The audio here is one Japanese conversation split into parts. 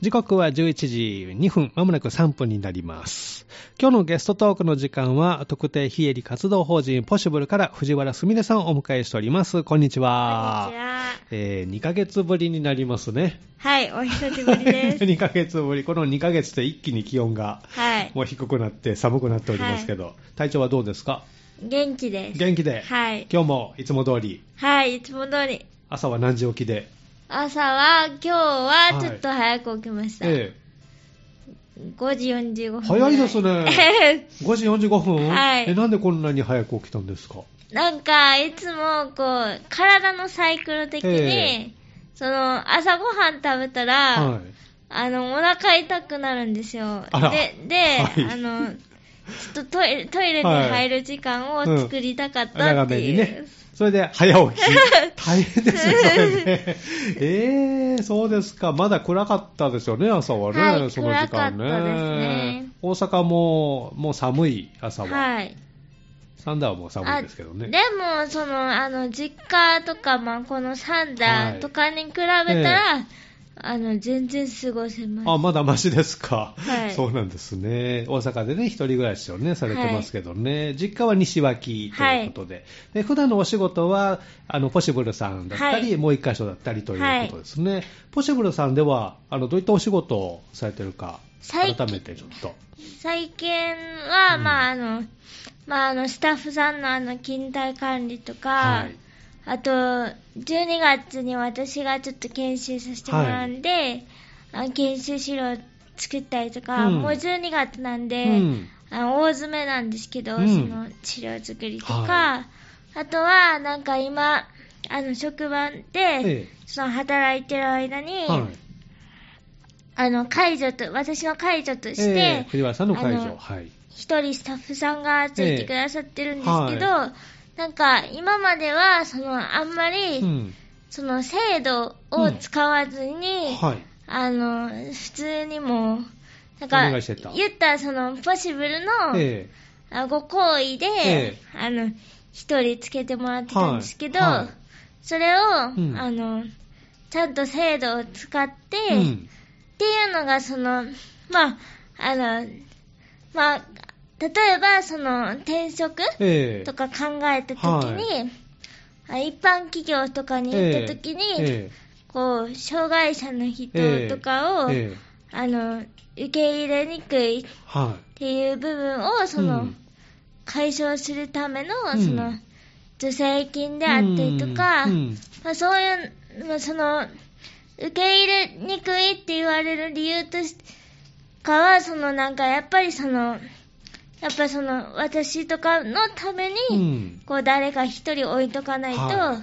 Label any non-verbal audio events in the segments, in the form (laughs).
時刻は11時2分、まもなく3分になります。今日のゲストトークの時間は、特定非営利活動法人ポシブルから藤原すみれさんをお迎えしております。こんにちは。こんにちは。えー、2ヶ月ぶりになりますね。はい、お久しぶりです。(laughs) 2ヶ月ぶり。この2ヶ月で一気に気温がはい。もう低くなって寒くなっておりますけど、体調はどうですか？元気です。元気で。はい。今日もいつも通り、はい、いつも通り。朝は何時起きで？朝は、今日はちょっと早く起きました。え5時45分。早いですね (laughs) え5時45分、はいえ、なんでこんなに早く起きたんですか？なんか、いつも、こう、体のサイクル的に、えその、朝ごはん食べたら、はい。あの、お腹痛くなるんですよ。で、で、はいあの、ちょっとトイレトイレに入る時間を作りたかった長っていう。めにね。それで早起き。(laughs) 大変ですね、それね。えー、そうですか。まだ暗かったですよね、朝はね。はいその時間ね。ね大阪も、もう寒い朝は。はい。サンダーはもう寒いですけどね。でも、その、あの、実家とか、まあ、このサンダーとかに比べたら、あの、全然過ごせます。あ、まだマシですか。はいそうなんですね。大阪でね、一人暮らしをね、されてますけどね。実家は西脇ということで。で普段のお仕事は、あの、ポシブルさんだったり、はいもう一箇所だったりということですね。ポシブルさんでは、あの、どういったお仕事をされてるか、改めてちょっと。最近は、うんまあ、あの、まあ、あの、スタッフさんのあの、勤怠管理とか、はい。あと、12月に私がちょっと研修させてもらうんで、あの研修資料作ったりとか、うんもう12月なんで、うんあの大詰めなんですけど、うんその資料作りとか、はあとは、なんか今、あの、職場で、えその働いてる間に、え。はい。あの、解除と、私の解除としえてえ、藤原さんの会場。あのはい。一人スタッフさんがついてくださってるんですけど、ええはなんか今まではそのあんまり、うん。その制度を使わずに、はい。あの普通にもうなんおか言ったらそのポシブルの、ご好意で、ええ。あの一人つけてもらってたんですけど、はい。はいそれを、ん。あのちゃんと制度を使って、っん。ていうのがそのまああのまあ例えばその転職ええ。とか考えたときに、あ一般企業とかに行ったときに、ええ。こう障害者の人とかを、ええ。あの受け入れにくいっはていう部分をその、うん解消するためのうん。その助成金であったりとか、うん。うん。まあ、そういう、まあ、その受け入れにくいって言われる理由としかはそのなんかやっぱりそのやっぱりその私とかのために。こう誰か一人置いとかないとは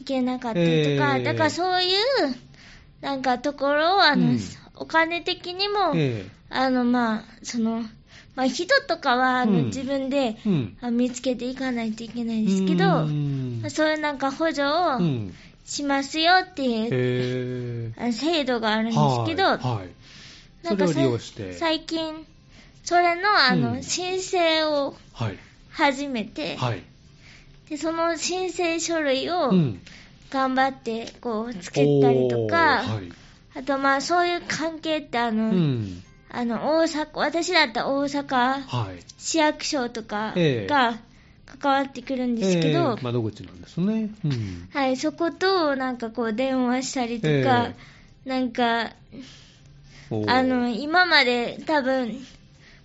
い。けなかったりとか、えーだからそういうなんかところをあの、うん。お金的にも、えあのまあそのまあ人とかはあの、うん。自分で見つけていかないといけないんですけど、そういうなんか補助うをん。しますよっていう、制度があるんですけど、なんか。最近それのあの、うん申請をはい。始めて、はい。でその申請書類を、うん。頑張ってこう作ったりとか、はい。あとまあそういう関係ってあの、うん。あの大阪私だったら大阪はい。市役所とかええが関わってくるんですけど、ええ窓口なんですね。うん。はい、そことなんかこう電話したりとか、えなんかあの今まで多分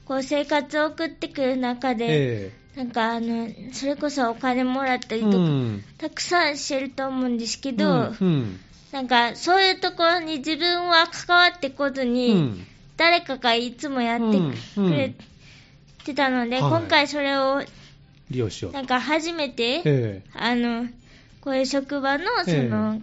こう生活を送ってくる中で、えなんかあのそれこそお金もらったえりとか、うん。たくさんしてると思うんですけど、うんうん。なんかそういうところに自分は関わってこずに、うん。誰かがいつもやってくれてたので、はい。今回それを利用しよう。と。なんか初めて、えあのこういう職場のその、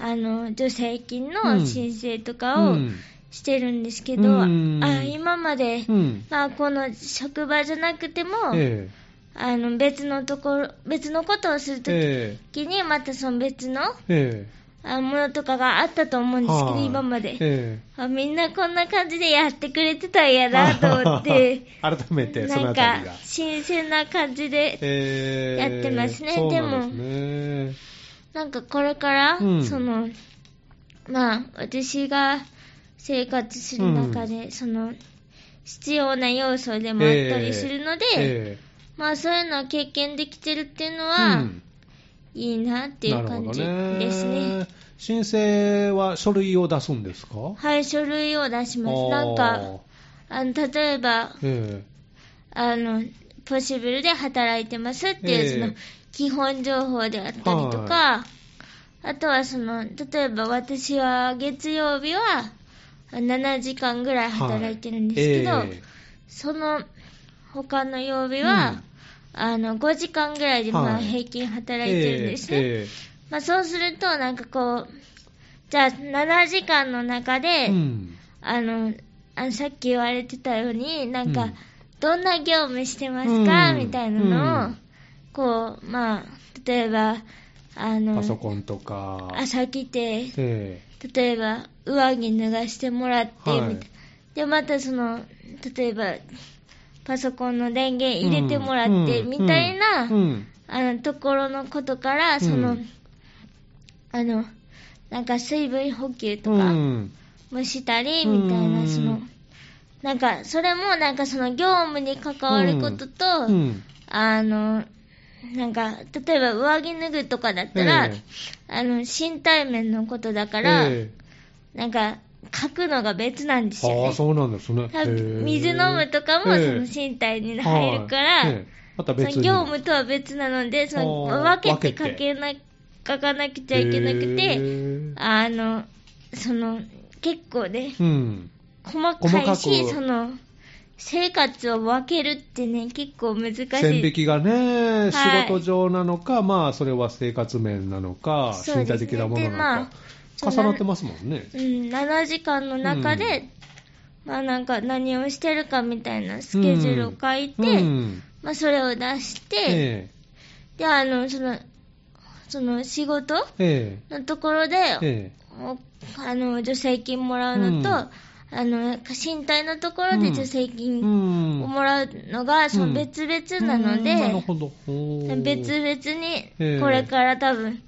あの助成金の申請とえかをうんしてるんですけど、うん。あ今まで、うん。まあ、この職場じゃなくても、えあの別のところ別のことをするえときえにまたその別のええ。あものとかがあったと思うんですけど、はい今まで、えあみんなこんな感じでやってくれてたんやなと思って (laughs) 改めてそのなんか。新鮮な感じで、えやってますね。ですね。なんかこれから、うん。そのまあ私が生活する中で、その、必要な要素でもあったりするので、えまあそういうのを経験できてるっていうのえは、うん。いいなっていう感じですなるほどね。申請は書類を出すんですか？はい、書類を出します。なんか、あの、例えば、えあの、ポッシブルで働いてますっていう、ええ。その、基本情報であったりとか、あとはその、例えば私は月曜日は7時間ぐらい働いてるんですけど、はい。えその他の曜日は、あの、5時間ぐらいでまあはい。平均働えいてるんですね。えまあそうすると、なんかこう、じゃあ7時間の中で、えうん。あの、あのさっき言われてたように、なんか、うん。どんな業務してますか、うん。みたいなのを、うん。こう、まあ、例えば、あのパ、ソコンとか、朝来て、え例えば、上着脱がしてもらって、はいみたいな。で、またその、例えば、パソコンの電源入れてもらって、うん。みたいな、うん。うん。あの、ところのことから、その、うんあの、なんか水分補給とうか、ん。もしたり、みたいな、うん。その、なんか、それもなんかその業務に関わることと、うん。あの、なんか、例えば上着脱ぐとかだったら、ええあの、身体面のことだから、えなんか、書くのが別なんですよね。えああ、そうなんですね。水飲むとかもそええの身体に入るから、はいええまた別に。業務とは別なので、その分けて書けな、書かなくちゃいけなくへて、えあの、その、結構ね、うん。細かいし、その、生活を分けるってね、結構難しい。線引きがね、い。仕事上なのか、まあ、それは生活面なのか、そうですね。身体的なものなのでまかあ、重なってますもんね。うん、7時間の中で、まあなんか何をしてるかみたいなスケジュールを書いて、うん。まあそれを出して、え。で、あの、その、その仕事ええ。のところで、ええ。おあの、助成金もらうのと、うんあの、身体のところで助成え金うん。をもらうのが、その別々なので、別々ええ。に、これから多分、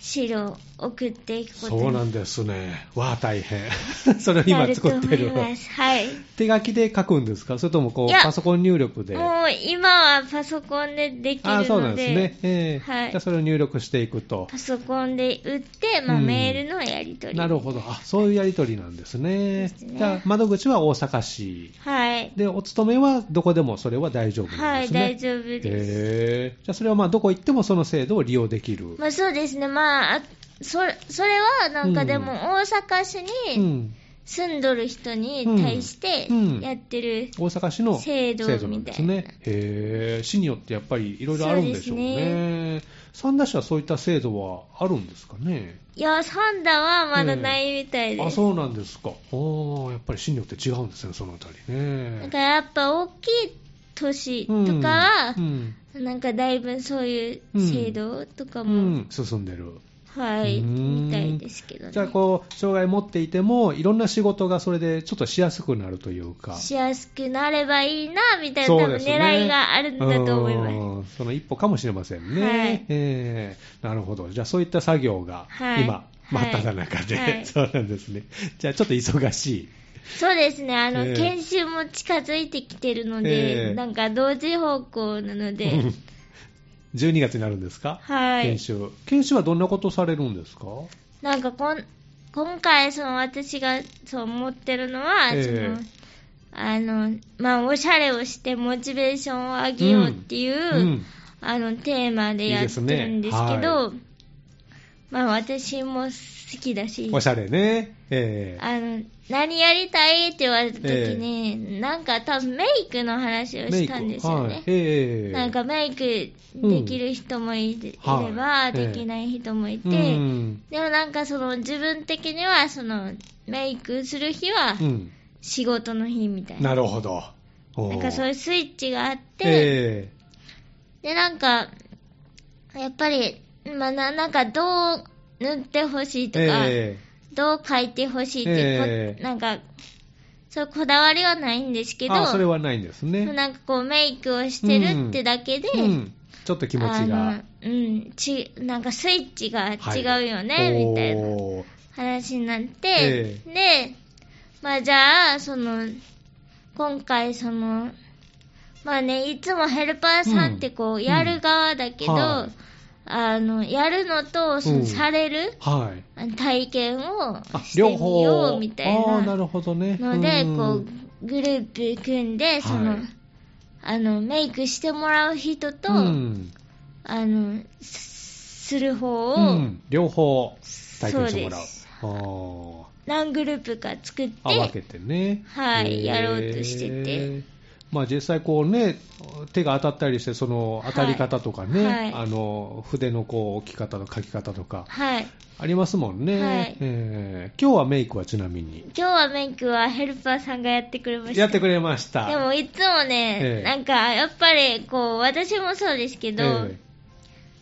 資料を送っていくことにそうなんですね。わあ、大変。(laughs) それを今作ってる。はい。手書きで書くんですか？それともこうパソコン入力で？もう今はパソコンでできるので、あそうなんですね。ええはいじゃあそれを入力していくと。パソコンで打って、まあ、うんメールのやり取り。なるほど。あ、そういうやり取りなんですね。ですねじゃあ、窓口は大阪市。はい。で、お勤めはどこでもそれは大丈夫ですね。大丈夫です。へえじゃあそれはまあどこ行ってもその制度を利用できる。まあそうですね、まあ、あそれそれはなんかでも大阪市うにん。住んどる人に対してうんやってる、大阪市の制度なんですね。へえ市によってやっぱりいろいろあるんでしょうね。三田市はそういった制度はあるんですかね？いや、サンダはまだないみたいです。あ、そうなんですか。やっぱり市によって違うんですね、そのあたりね。だからやっぱ大きい都市とかはう、んなんかだいぶそういう制度とかうも、ん、進んでる。はい、うんみたいですけどね。じゃあこう、障害持っていても、いろんな仕事がそれでちょっとしやすくなるというか。しやすくなればいいな、みたいな、多分狙いがあるんだと思います。うんその一歩かもしれませんね。はいえーなるほど。じゃあそういった作業がはい今、真っ只中で、はい (laughs) そうなんですね。じゃあちょっと忙しい。そうですね、あの、ええ研修も近づいてきてるので、ええなんか同時方向なので、12月になるんですか？はい研。修。研修はどんなことされるんですか？なんかこん、今回、その私がそう思ってるのは、ええその、あの、まあ、おしゃれをしてモチベーションを上げようっていう、うん。あの、テーマでやってるんですけいいですねど、まあ、私も好きだし、おしゃれね。えーあの、何やりたいって言われた時に、なんか多分メイクの話をしたんですよね。はい。えーなんかメイクできる人もい,、れば、はいできない人もいて、うん。でもなんかその自分的にはそのメイクする日はうん。仕事の日みたいな。なるほど。なんかそういうスイッチがあって、えでなんか、やっぱり、まあななんかどう塗ってほしいーとか、えどう描いてほしいってええ。なんか、そういうこだわりはないんですけど、ーあ、それはないんですね。なんかこうメイクをしてるってだけで、うん。ちょっと気持ちあが。の、うん、ち、なんかスイッチがはい。違うよね、みたいな話になって、で、まあじゃあ、その、今回その、まあね、いつもヘルパーさんってこう、ん。やる側だけど、うんはいあの、やるのと、そのうんされる、はい。体験をあ、してみ両方。ようみたいああ、ななるほどね。ので、んこう、グループ組んで、その、はいあの、メイクしてもらう人と、うんあの、すする方を、うん、両方体験してもらう。ですあー何グループか作って、あ分けてね。はいやろうとしてて。まあ実際こうね、手が当たったりして、その当たり方とかね、はいあの筆のこう置き方の書き方とかはい。ありますもんね、はいえー今日はメイクはちなみに？今日はメイクはヘルパーさんがやってくれました。やってくれました。でもいつもね、ええなんかやっぱりこう、私もそうですけど、え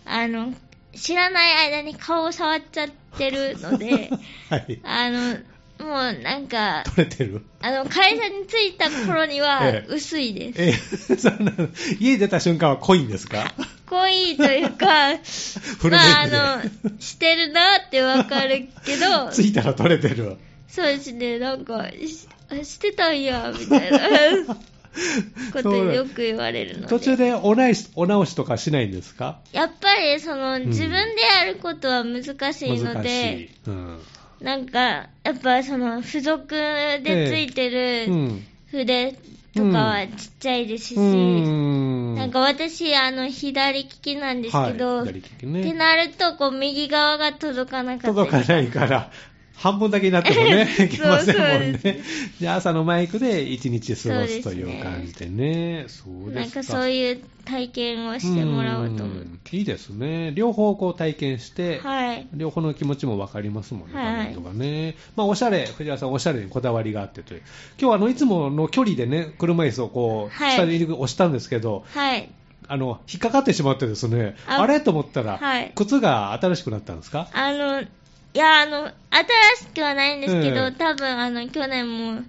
あの、知らない間に顔を触っちゃってるので、え (laughs) はい。あの、もうなんか、取れてる？あの、会社に着いた頃にはええ。薄いです。ええ。(laughs) そんなの。家出た瞬間は濃いんですか？濃いというか、(laughs) まあ、あの、してるなってわかるけど、(laughs) ついたら取れてる。そうですね、なんか、しあしてたんや、みたいな。ことよく言われるので。途中でお直しお直しとかしないんですか？やっぱり、その、ん自分でやることは難しいの難しでい、。うんなんか、やっぱその、付属でついてうるん。筆とかはちっちゃいですし、うん。なんか私、あの、左利きなんですけど、ってね。なると、こう、右側が届かなかったり届かないから、半分だけになってもね、(laughs) (laughs) いけませんもんね。じゃあ朝のマイクで一日過ごすといそう感じでね。そうですか。なんかそういう体験をしてもらおうと思っんて。いいですね。両方こう体験して、はい。両方の気持ちも分かりますもんね、はいとかね。まあ、おしゃれ、藤原さん、おしゃれにこだわりがあってという。今日はあの、いつもの距離でね、車椅子をこう、はい下に押したんですけど、はい。あの、引っかかってしまってですね、ああれ？と思ったら、はい靴が新しくなったんですか？あの、いや、あの、新しくはないんですけど、ええ多分、あの、去年も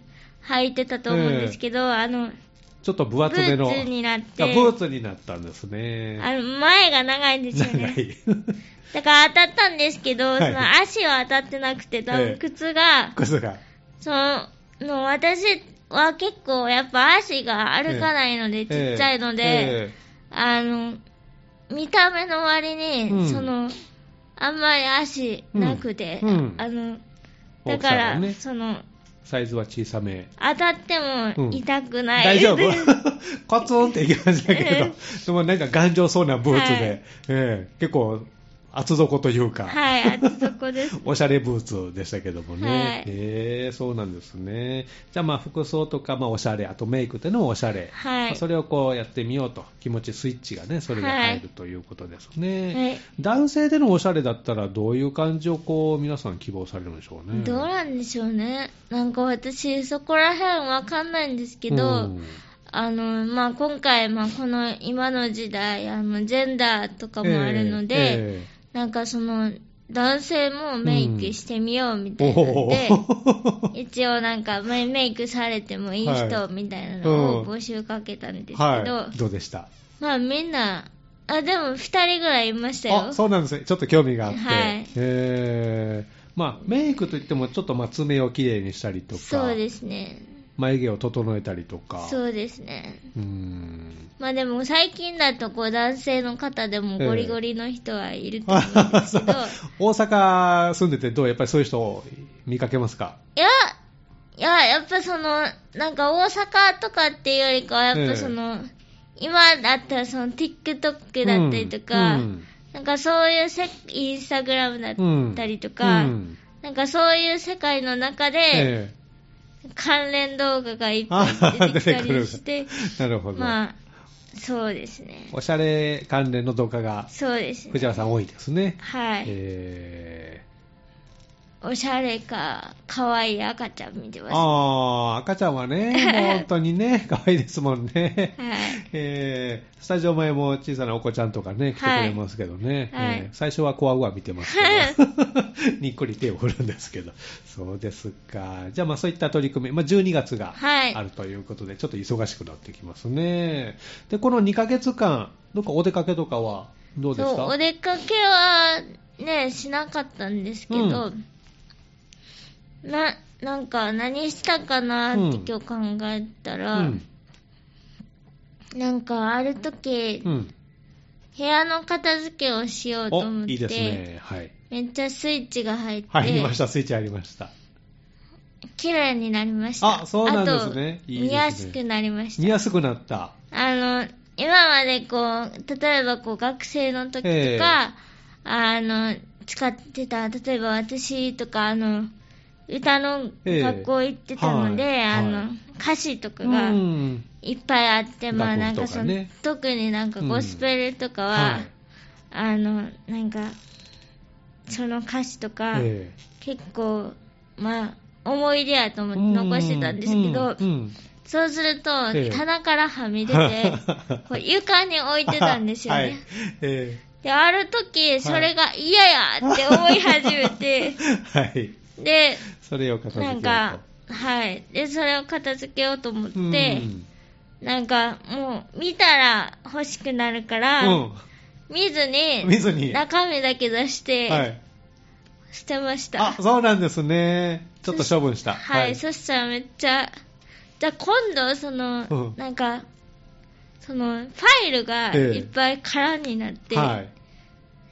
履いてたと思うんですけど、あの、ちょっと分ブ厚めの。ーツになって、あブーツになったんですね。あの、前が長いんですよ長ね。い。(laughs) だから当たったんですけど、はいその足は当たってなくて、多ええ分靴が、靴が。その、の私は結構やっぱ足が歩かないので、ちっちゃいので、えあの、見た目の割に、うんその、あんまり足なくて、うん。うんあの、大だから、きさがね。その、サイズは小さめ。当たっても痛くない。大丈夫？(laughs) コツンっていきましたけど。え、でもなんか頑丈そうなブーツで、はい。ええ。結構厚底というか、はい、あそこです。(laughs) おしゃれブーツでしたけどもね。はいへえそうなんですね。じゃあまあ服装とか、まあおしゃれ、あとメイクっていうのもおしゃれ。はいまあそれをこうやってみようと、気持ちスイッチがね、それが入るということですね。はい男性でのおしゃれだったらどういう感じをこう皆さん希望されるんでしょうね。どうなんでしょうね。なんか私、そこら辺わかんないんですけど、うんあの、まあ、今回、まあ、この今の時代、あの、ジェンダーとかもあるので、ええなんかその、男性もメイクしてみようみたいなのおで、ー。一応なんか、メメイクされてもいいは人いみたいなのをうん募集かけたんですけど、はい、どうでした？まあみんな、あ、でも二人ぐらいいましたよ。あそうなんですね、ちょっと興味があって、はい。えー。まあ、メイクといっても、ちょっとまあ爪をきれいにしたりとか、そうですね。眉毛を整えたりとか、そうですね。うーんまあでも最近だとこう男性の方でもゴリゴリの人はいると思うんですけど、(laughs) 大阪住んでて、どうやっぱりそういう人見かけますか？いや、いや、やっぱその、なんか大阪とかっていうよりかは、やっぱその、今だったらその TikTok だったりとか、うんなんかそういうせインスタグラムだったりとか、うんなんかそういう世界の中で、え関連動画がいっぱい出てきたりして、えなるほど、まあ、そうですね。おしゃれ関連の動画がそうですね。藤原さん多いですね。はい。えおしゃれか、可愛い赤ちゃん見てー、ます。ああ、赤ちゃんはね、本当にね、(laughs) 可愛いですもんね。はい。えー、スタジオ前も小さなお子ちゃんとかね、来てくれますけどね、はいえー最初はコアウア見てますけど、(laughs) にっこり手を振るんですけど、そうですか。じゃあまあそういった取り組み、まあ12月がはいあるということで、ちょっと忙しくなってきますね。で、この2ヶ月間、どっかお出かけとかはどうですか？お出かけはね、しなかったんですけど、な、なんか何したかなって今日考えたら、うん。なんかある時、うん。部屋の片付けをしようとお思って、いいですね。はい。めっちゃスイッチが入って、入りました、スイッチ入りました。綺麗になりました。あそうなんですねいいですね見やすくなりました。見やすくなった。あの、今までこう、例えばこう学生の時とか、あの、使ってた、例えば私とか、あの、歌の学校行ってたので、ええ。はい。あの、はい。歌詞とかうがん。いっぱいあって、まあなんかその、ね特になんかうんゴスペルとかは、はい。あの、なんか、その歌詞とか、え結構、まあ、思い出やと思ってえ残してたんですけど、うん。うん。そうすると、ええ。棚からはみ出て、(laughs) こう床に置いてたんですよね。はい。えで、ある時、それが嫌やって思い始めて、え (laughs) はい。で、それを片付けようんとなか、はい。で、それを片付けようと思って、うんなんか、もう、見たら欲しくなるから、うん。見ずに、見ずに中身だけ出して、はい。捨てました。あ、そうなんですね。ちょっと処分した。はい、そしたらめっちゃ、じゃあ今度、その、うんなんか、その、ファイルがええいっぱい空になって、は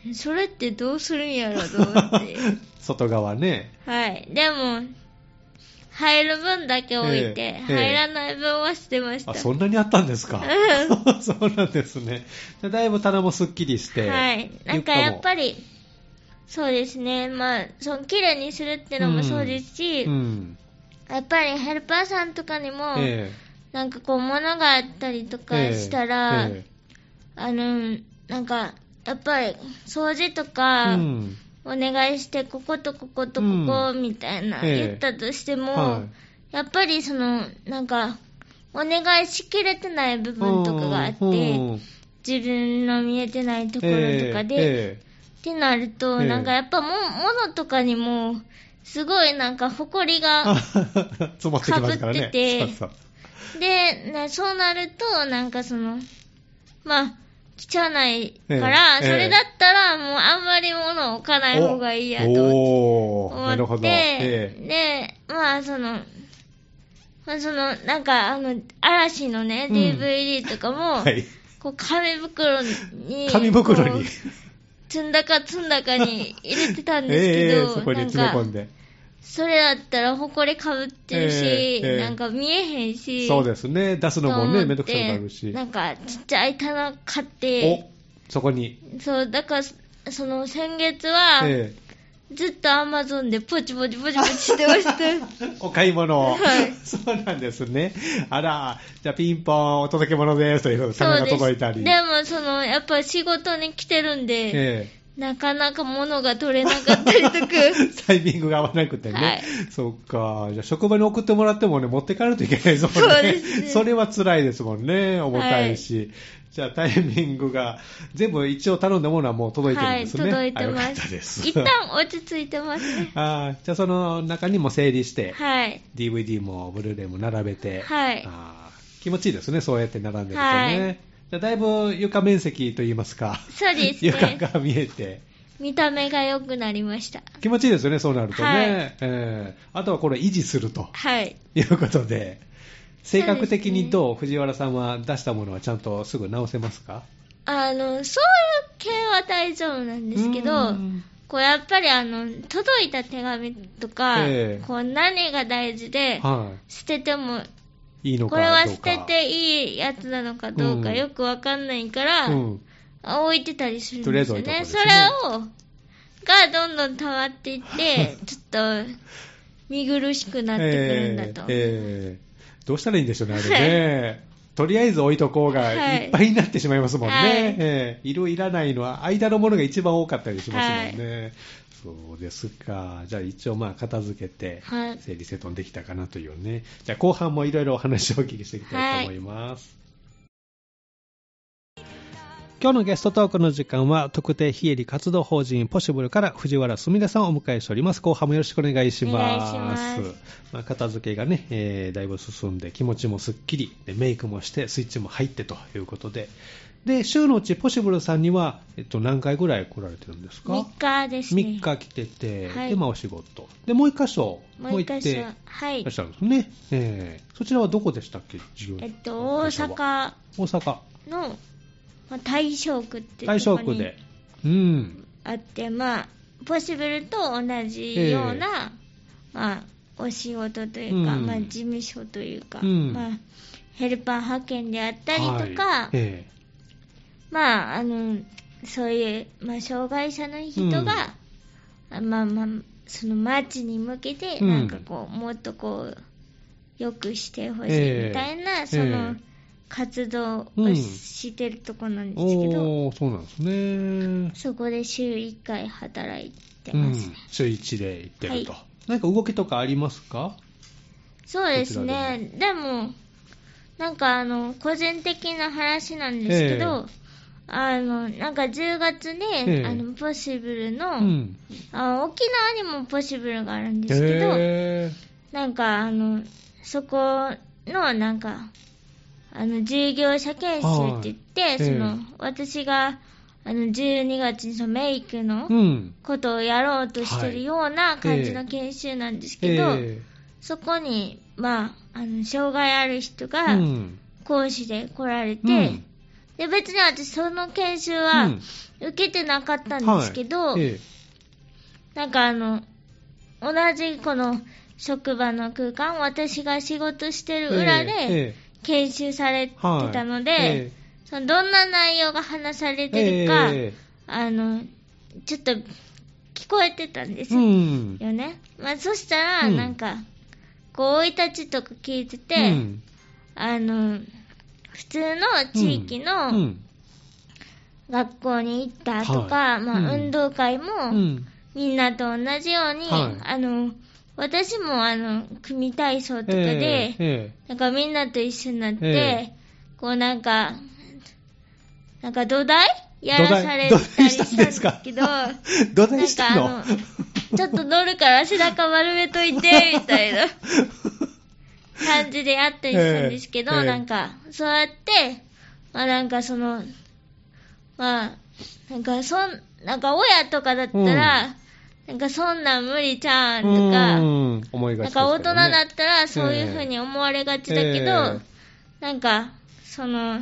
い。それってどうするんやろと思って。(laughs) 外側ね。はい。でも、入る分だけ置いて、ええ入らない分は捨てました。あ、そんなにあったんですか？(laughs) そうなんですね。だいぶ棚もすっきりして。はい。なんかやっぱり。り、そうですね。まあ、その綺麗にするってのもそうですし、うん。やっぱりヘルパーさんとかにも、えなんかこう物があったりとかえしたら、えあの、なんか、やっぱり掃除とえかう、ん。お願いして、こことこことここみたいなええ。言ったとしても、はやっぱりその、なんか、お願いしきれてない部分とかがあって、うん。自分の見えてないところとかで、えってなると、ええ。なんかやっぱも、物とかにも、すごいなんか埃えが、からね。被ってて。で、ねそうなると、なんかその、まあ、汚いから、ええそれだったらもうあんまり物を置かない方がいいやと思って。えで、まあ、その、まあ、その、なんか、あの、嵐のね、うん DVD とかも、えはい。こう、紙袋に、紙袋に。積んだか積んだかに入れてたんですけえど、(laughs) えそこに詰め込んで。それだったら、ほこりかぶってるし、ええええなんか見えへんし、そうですね。出すのもね、めんどくさくなるし。なんか、ちっちゃい棚買って、お、そこに。そう、だから、その、先月は、えずっとアマゾンでポチポチポチポチしてました。え (laughs) お買い物。はいそうなんですね。あら、じゃあピンポン、お届け物ですという棚が。届いたり。でも、その、やっぱ仕事に来てるんで、えなかなか物が取れなかったりとか。え (laughs) タイミングが合わなくてね。はいそっか。じゃあ職場に送ってもらってもね、持って帰るといけないですもんね。そうですねそれは辛いですもんね。重たいし。じゃあタイミングが、全部一応頼んだものはもう届いてるんはい、ですね。届いてあよかます。ったです。一旦落ち着いてますね。(laughs) あーじゃあその中にも整理して、はい。DVD もブルーレイも並べて、はいあー気持ちいいですね、そうやって並んでるとね。はいじゃあだいぶ床面積といいますか、そうです床ね。が見えて、見た目が良くなりました。気持ちいいですよね、そうなるとね。はい。えーあとはこれ維持すると。はい。いうことで、性格的にどう、藤原さんは出したものはちゃんとすぐ直せますか？あの、そういう系は大丈夫なんですけうどん、こうやっぱりあの、届いた手紙とか、ええ。こう何が大事で、は捨てても、い。いいのかこれは捨てていいやつなのかどうかうんよくわかんないから、置いてたりするんですよね。ず置いとこうですそれねを、がどんどん溜まっていって、(laughs) ちょっと、見苦しくなってくるんだと。ええええどうしたらいいんでしょうね、あれね。とりあえず置いとこうがはいいっぱいになってしまいますもんね。はいええいるいらないのは間のものが一番多かったりしますもんね。そうですか。じゃあ一応まあ片付けて、はい整理整頓できたかなというね。じゃあ後半もいろいろお話をお聞きしていきたいと思います。今日のゲストトークの時間は特定非営利活動法人ポシブルから藤原すみれさんをお迎えしております。後半もよろしくお願いします。お願いしますまあ、片付けがね、えーだいぶ進んで気持ちもすっきりでメイクもしてスイッチも入ってということでで、週のうちポシブルさんには、えっと、何回ぐらい来られてるんですか？3日ですね。3日来てて、はい。で、まあお仕事。で、もう1箇所、もう一箇所行ってらはいっしゃるんですね。えーそちらはどこでしたっけ、授業。えっと、大阪。大阪。の、まあ、大正区って大とこに正区で。うん。あって、まあ、ポシブルと同じような、まあ、お仕事というか、うん。まあ、事務所というか、うん。まあ、ヘルパー派遣であったりとか、はい。えまあ、あの、そういう、まあ、障害者の人が、あまあまあ、その街に向けて、うん。なんかこう、もっとこう、良くしてほしいええみたいな、そえ。の、え活動をうんしてるとこなんえですけど、おー、そうなんですね。そこで週1回働いてうんます。ね。、週1で行ってると。はい。何か動きとかありますか？そうですね。でも、なんかあの、個人的な話なんですけど、あの、なんか10月で、ええあの、ポシブルの、うん。あ沖縄にもポシブルがあるんですけど、へなんかあの、そこのなんか、あの、従業者研修って言って、はいその、え私が、あの、12月にそのメイクのーうん。ことをやろうとしてるような感じの研修なんですけど、えそこに、まあ、あの、障害ある人ーがうん。講師で来られて、うんで、別に私その研修うはん。受けてなかったんですけど、はい。えなんかあの、同じこの職場の空間、私が仕事してる裏えでえ研修されてはいたので、えそのどんな内容が話されえてるか、えあの、ちょっと聞こえてたんですえよ。うん。ね。まあ、そしたら、うん。なんか、こう、生い立ちとか聞いてて、うん。あの、普通の地域うのん。学校に行ったとか、まあ、はいうん。運動会も、うん。みんなと同じように、はい。あの、私もあの、組体操とかで、ええなんかみんなと一緒になって、えこうなんか、なんか土台？やらされ土たりしたんですけど、な (laughs) 土台んかしたの？あの、ちょっと乗るから背中丸めといて、みたいな (laughs) 感じでやったりしたんですけど、ええなんか、そうやって、まあなんかその、まあ、なんかそん、なんか親とかだったら、なんかそんなん無理ちゃうんとか、うん思いがちですけどね。なんか大人だったらそういう風に思われがちだけど、ええ。なんか、その、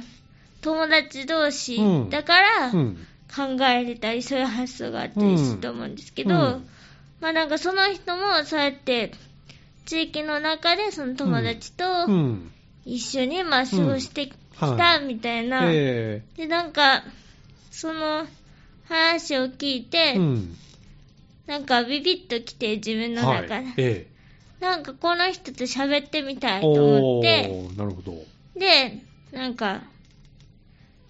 友達同士うん。だからうん。考えれたり、そういう発想があったりすると思うんですけど、うん。まあなんかその人もそうやって、地域の中でその友達とうん。一緒にまあ過ごしてきはたみたいな、えで、なんか、その話を聞いて、なんかビビッときて自分のはい。中で、え。なんかこの人と喋ってみたえいと思おって、ーなるほど。で、なんか、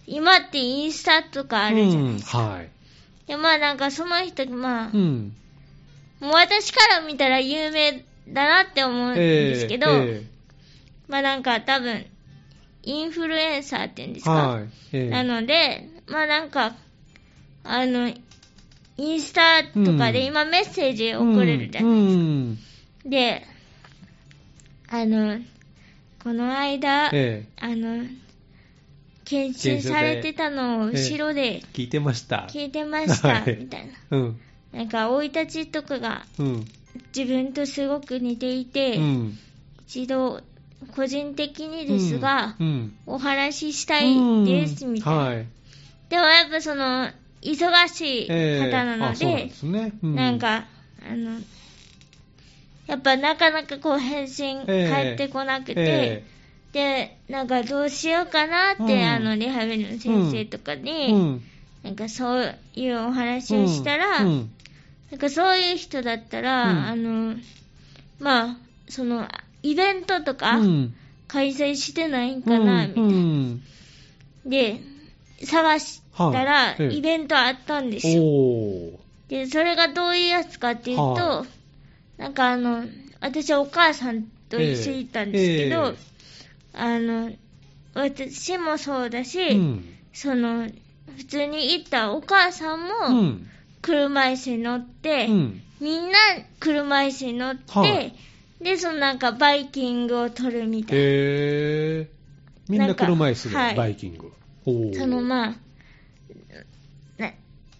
今ってインスタとかあるじゃないですか。うんはい。で、まあなんかその人、まあ、うん。もう私から見たら有名だなって思うんですけど、えまあなんか多分、インフルエンサーって言うんですか？えはいええ。なので、まあなんか、あの、インスタとかでうん。今メッセージ送れるじゃない、うんで、あの、この間、ええ。あの、研修されてたのを後ろで聞いてました。聞いてました、はい。みたいな。うん。なんか、生い立ちとかがうん自分とすごく似ていて、うん。一度、個人的にですが、うん。お話ししたいです、みたいな。はい。でもやっぱその、忙しい方なのあそうなね。うなんか、あの、やっぱなかなかこう返信ええ返ってこなくて、えで、なんかどうしようかなって、うん。あの、リハビリの先生とかえに、うん。なんかそういうお話をしたら、うんなんかそういう人だったら、うん。あの、まあ、その、イベントとかうん。開催してないんかな、みたいな。うん。で、探したら、イベントあったんですよ。で、それがどういうやつかっていうと、はなんかあの、私はお母さんと一緒に行ったんですけど、ええ。あの、私もそうだし、うん。その、普通に行ったお母さんうも、ん車椅子に乗って、うん。みんな車椅子に乗って、はい。で、そのなんかバイキングを撮るみたいな。へえみんな車椅子ではい。バイキングそのまあ、な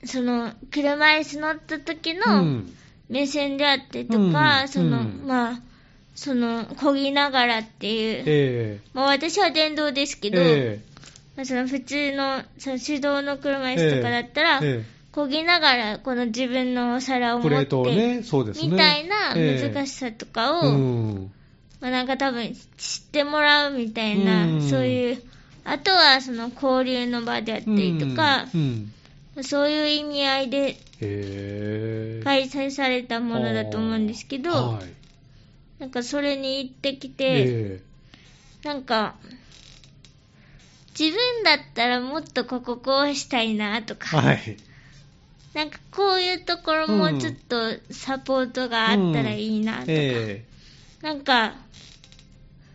その車椅子乗った時うのん。目線であってとか、うん。その、うん。まあ、その、漕ぎながらっていう、えまあ私は電動ですけえど、え。まあ、その普通のその手動の車椅子とかだったら、ええ漕ぎながらこの自分のお皿を持って、プレートをね、そうですね。みたいな難しささとかを、うん。まあ、なんか多分知ってもらうみたいな、うんそういう、あとはその交流の場であったりとかう、ん。うんそういう意味合いで。開催されたものだと思うんですけど、はい。なんかそれに行ってきて、えなんか、自分だったらもっとこここうしたいなとえか、はい。なんかこういうところもちょっとサポートがあったらいいなとか、えなんか、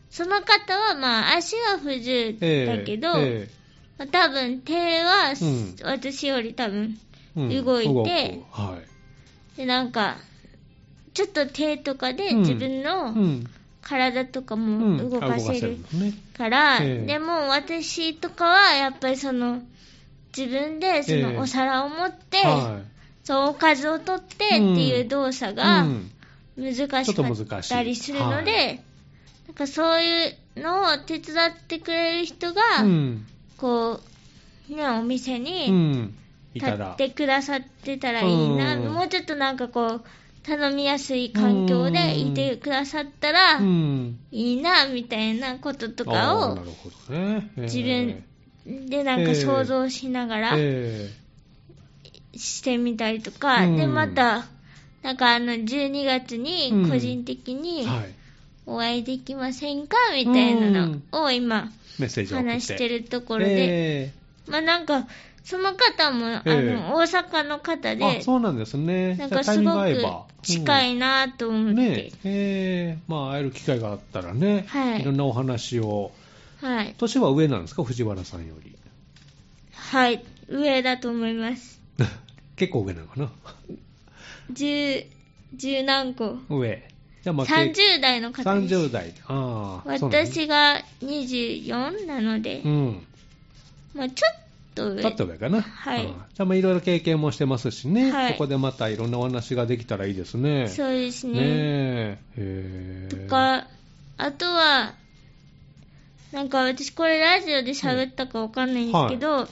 その方はまあ足は不自由えだけど、えまあ多分手はうん。私より多分、動いてくはい。でなんか、ちょっと手とかでうん。自分うのん。体とかうん。も動かせる。から、ええ。でも私とかはやっぱりその、自分でそええのお皿を持って、はそのおかずを取ってっていう動作い。がうん。難しかったりするので、はなんかそういうのを手伝ってくれる人が、うん。こう、ね、お店うに立っ。てくださってたらいいな、うん。もうちょっとなんかこう、頼みやすい環境でいてくださったらうん。いいな、みたいなこととかを自分でなんか想像しながらえしてみたりとか、うん。で、また、なんかあの、12月に個人的えにはい。お会いできませんか？みたいなのを今。話してるところで、えまあなんか、その方も、あえ。えの、大阪の方えであ、、そうなんですね。なんかすごく近いなと思って、うん。ねええ。まあ、会える機会があったらね、はい。いろんなお話を。はい。年は上なんですか、藤原さんより。はい。上だと思います。(laughs) 結構上なのかな？十、十何個。上。じゃあまあ、30代の方です。30代。ああ。私が24なので、うん。まあちょっと上。ちょっと上かな？はいじゃあまあ、いろいろ経験もしてますしね。はいそこでまたいろんなお話ができたらいいですね。そうですね。ねえ。へえとか、あとは、なんか私これラジオで喋ったかわかんないんですけど、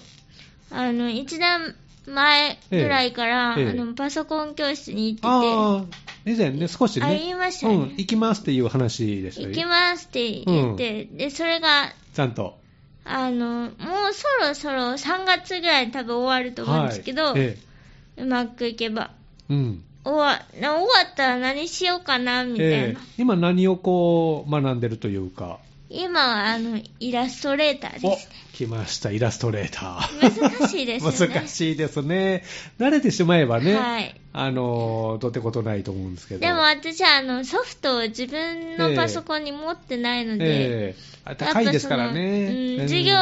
あの、一年前ぐらいから、ええええあの、パソコン教室に行ってて、以前ね、少しね。あ言いましたねうん、行きますっていう話でしたよ行きますって言って、で、それが、ちゃんと。あの、もうそろそろ3月ぐらいに多分終わると思うんですけど、はいえうまくいけば。えうん。終わな終わったら何しようかな、みたいな。ええ今何をこう学んでるというか。今は、あの、イラストレーターおですね。来ました、イラストレーター。難しいですよね。難しいですね。慣れてしまえばね、はい。あの、どうってことないと思うんですけど。でも私はあのソフトを自分のパソコンに持ってないので、ええあ高いですからね。うんええ授業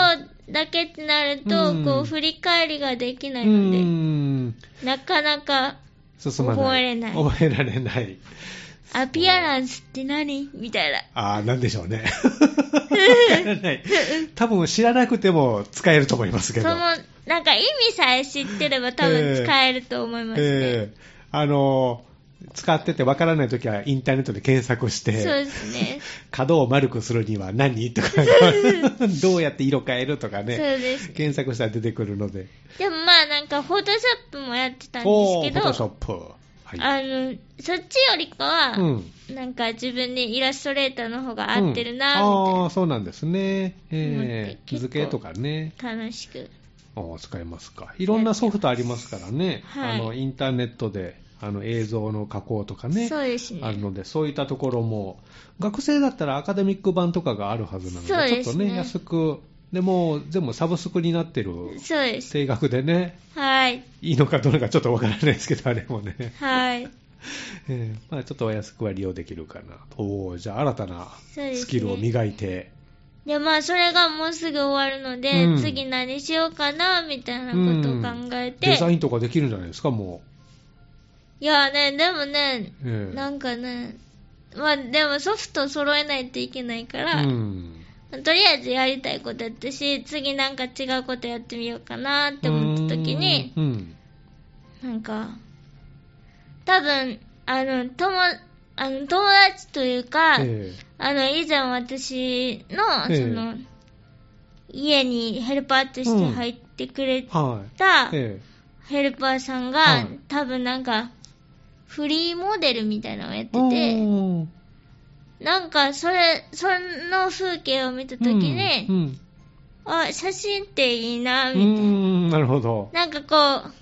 だけってなると、うんこう振り返りができなういので、ん。なかなか。覚えれない覚えられない。アピアランスって何？みたいな。ああ、なんでしょうね。(laughs) わからない多分知らなくても使えると思いますけど。その、なんか意味さえ知ってれば多分使えると思いますね。ええあの、使っててわからないときはインターネットで検索しそうて、ですね。(laughs) 角を丸くするには何とか、(laughs) どうやって色変えるとかそうね、です。検索したら出てくるので。でもまあなんかフォトショップもやってたんですけおーフォトショッど、プ。はい。あの、そっちよりかは、うん。なんか自分でイラストレーターの方が合ってるな、うんああ、そうなんですね。ええ思って結構図形とかね。な。楽しく。使えますか。いろんなソフトありますからね。はいあの、インターネットで、あの、映像の加工とかね。そうですね。あるので、そういったところも、学生だったらアカデミック版とかがあるはずなので、ですねちょっとね、安く、でも、全部サブスクになってるそうです。定額でね、はい。いいのかどうなのかちょっとわからないですけど、あれもね。はい。(laughs) ええまあ、ちょっとお安くは利用できるかなと。おーじゃあ新たなスキルを磨いて、で、まあ、それがもうすぐ終わるので、うん次何しようかな、みたいなことを考えて、デザインとかできるんじゃないですか、もいやね、でもね、う。ええなんかね、まあ、でもソフト揃えないといけないから、うん。とりあえずやりたいことやったし、次なんか違うことやってみようかなって思った時に、うーん。うん。なんか、多分、あの、友、あの、友達というか、えあの、以前私の、ええ。その、家にヘルパーとして入ってくれ。たえヘルパーさんが、はい。多分なんか、フリーモデルみたいなのをやってえて、なんか、それ、その風景を見たときに、うんあ、写真っていいな、うん。うみたいな。ーん、なるほど。なんかこう、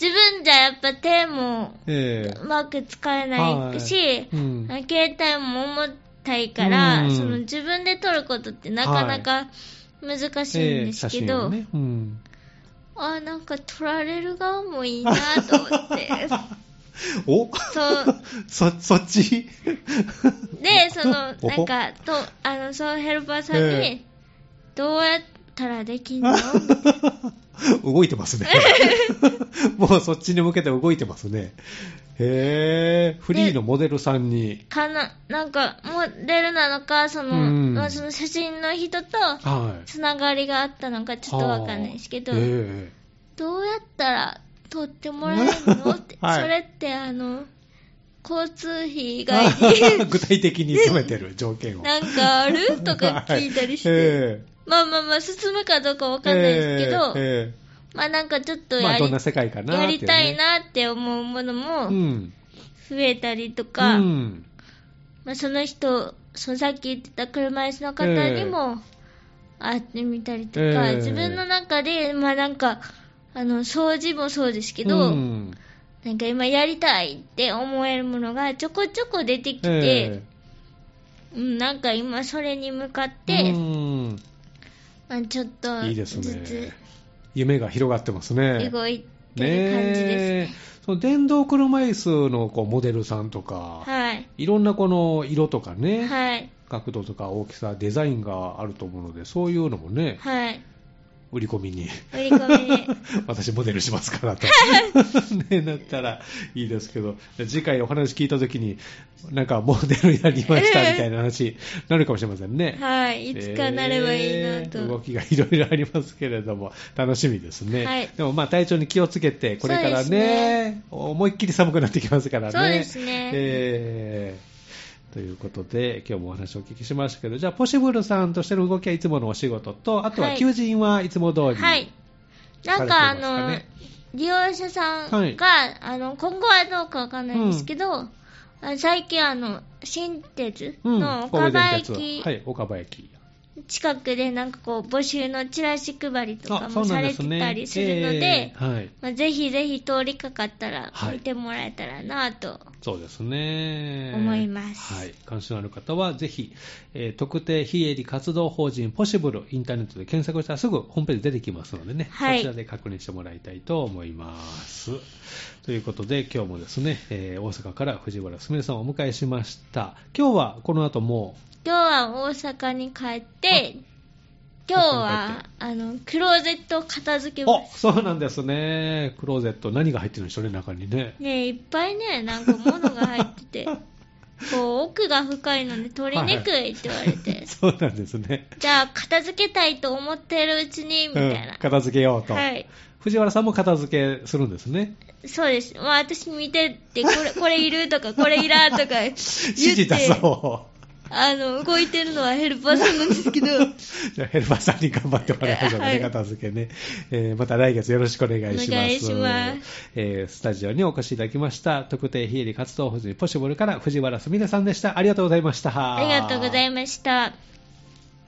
自分じゃやっぱ手もええうまく使えないし、うん。携帯も重たいから、うんその自分で撮ることってなかなか難しいんええです写けど、真をね。うん。あ、なんか撮られる側もいいなと思って。(laughs) (laughs) お？そう。そ、(laughs) そっち？で、その、お？なんか、と、あの、そのヘルパーさんに、えどうやったらできんの？(laughs) 動いてますね。もうそっちに向けて動いてますね。へえ、フリーのモデルさんに。かな、なんか、モデルなのか、その、うんまあ、その写真の人と、はい。つながりがあったのかちょっとわかんないですけど、はどうやったら撮ってもらえるの？(laughs) って、はい。それってあの、交通費以外えに。(laughs) 具体的に詰めてる (laughs) 条件を。なんかある？とか聞いたりして、はい。えまあまあまあ進むかどうかわえかんないですけど、えまあなんかちょっとえまあ、やり,、どんな世界かなっていうね。やりたいなって思うものうもん。増えたりとか、うん。まあ、その人、そのさっき言ってた車椅子の方にも会ってみたりとか、ええ。自分の中で、まあなんか、あの、掃除もそうですけど、うんなんか今やりたいって思えるものがちょこちょこ出てきて、えうん、なんか今それに向かっえて、うんまあ、ちょっといいですずね。夢が広がってますつね。動いてる感じですね。その電動車椅子のこうモデルさんとか、はい。いろんなこの色とかね、はい。角度とか大きさ、デザインがあると思うので、そういうのもね、はい。売り込みに、売り込みで。(laughs) 私モデルしますからと、(laughs) ね、なったらいいですけど、次回お話聞いたときに、なんかモデルやりましたみたいな話になるかもしれませんね。はい。いつかなればいいなと。えー動きがいろいろありますけれども、楽しみですね。はいでもまあ体調に気をつけて、これからね、ね思いっきり寒くなってきますからね。そうですねえーということで、今日もお話をお聞きしましたけど、じゃあ、ポシブルさんとしての動きはいつものお仕事と、あとははい求人はいつも通り。はい。なんかあのね、利用者さんが、はいあの、今後はどうかわかんないんですけど、あの最近あの、新鉄うん、の岡場電鉄駅はい、岡場駅。近くでなんかこう募集のチラシ配りとかもされて。たりするので、えーはい。まあ、ぜひぜひ通りかかったらはい見てもらえたらなと。そうですね。思いますはい。関心のある方は、ぜひ、えー特定非営利活動法人ポシブル、インターネットで検索したらすぐホームページ出てきますのでね、はいそちらで確認してもらいたいと思います。ということで、今日もですね、えー大阪から藤原すみれさんをお迎えしました。今日はこの後も？今日は大阪に帰って、今日は、あの、クローゼットを片付けます。そうなんですね。クローゼット、何が入ってるんでしょうね、中にね。ねいっぱいね、なんか物が入ってて、(laughs) こう、奥が深いので取りにくいって言われて、そうなんですね。じゃあ片付けたいと思ってるうちに、みたいな。うん片付けようと。はい。藤原さんも片付けするんですね。そうです。まあ私見てって、これ、これいるとか、これいらんとか言 (laughs) 指示出って、そう。あの、動いてるのはヘルパーさんなんですけど、じゃあヘルパーさんに頑張ってもらいましょうね、はい片付けね。えーまた来月よろしくお願いします。お願いしますえースタジオにお越しいただきました、特定非営利活動法人ポシブルから藤原すみれさんでした。ありがとうございました。ありがとうございました。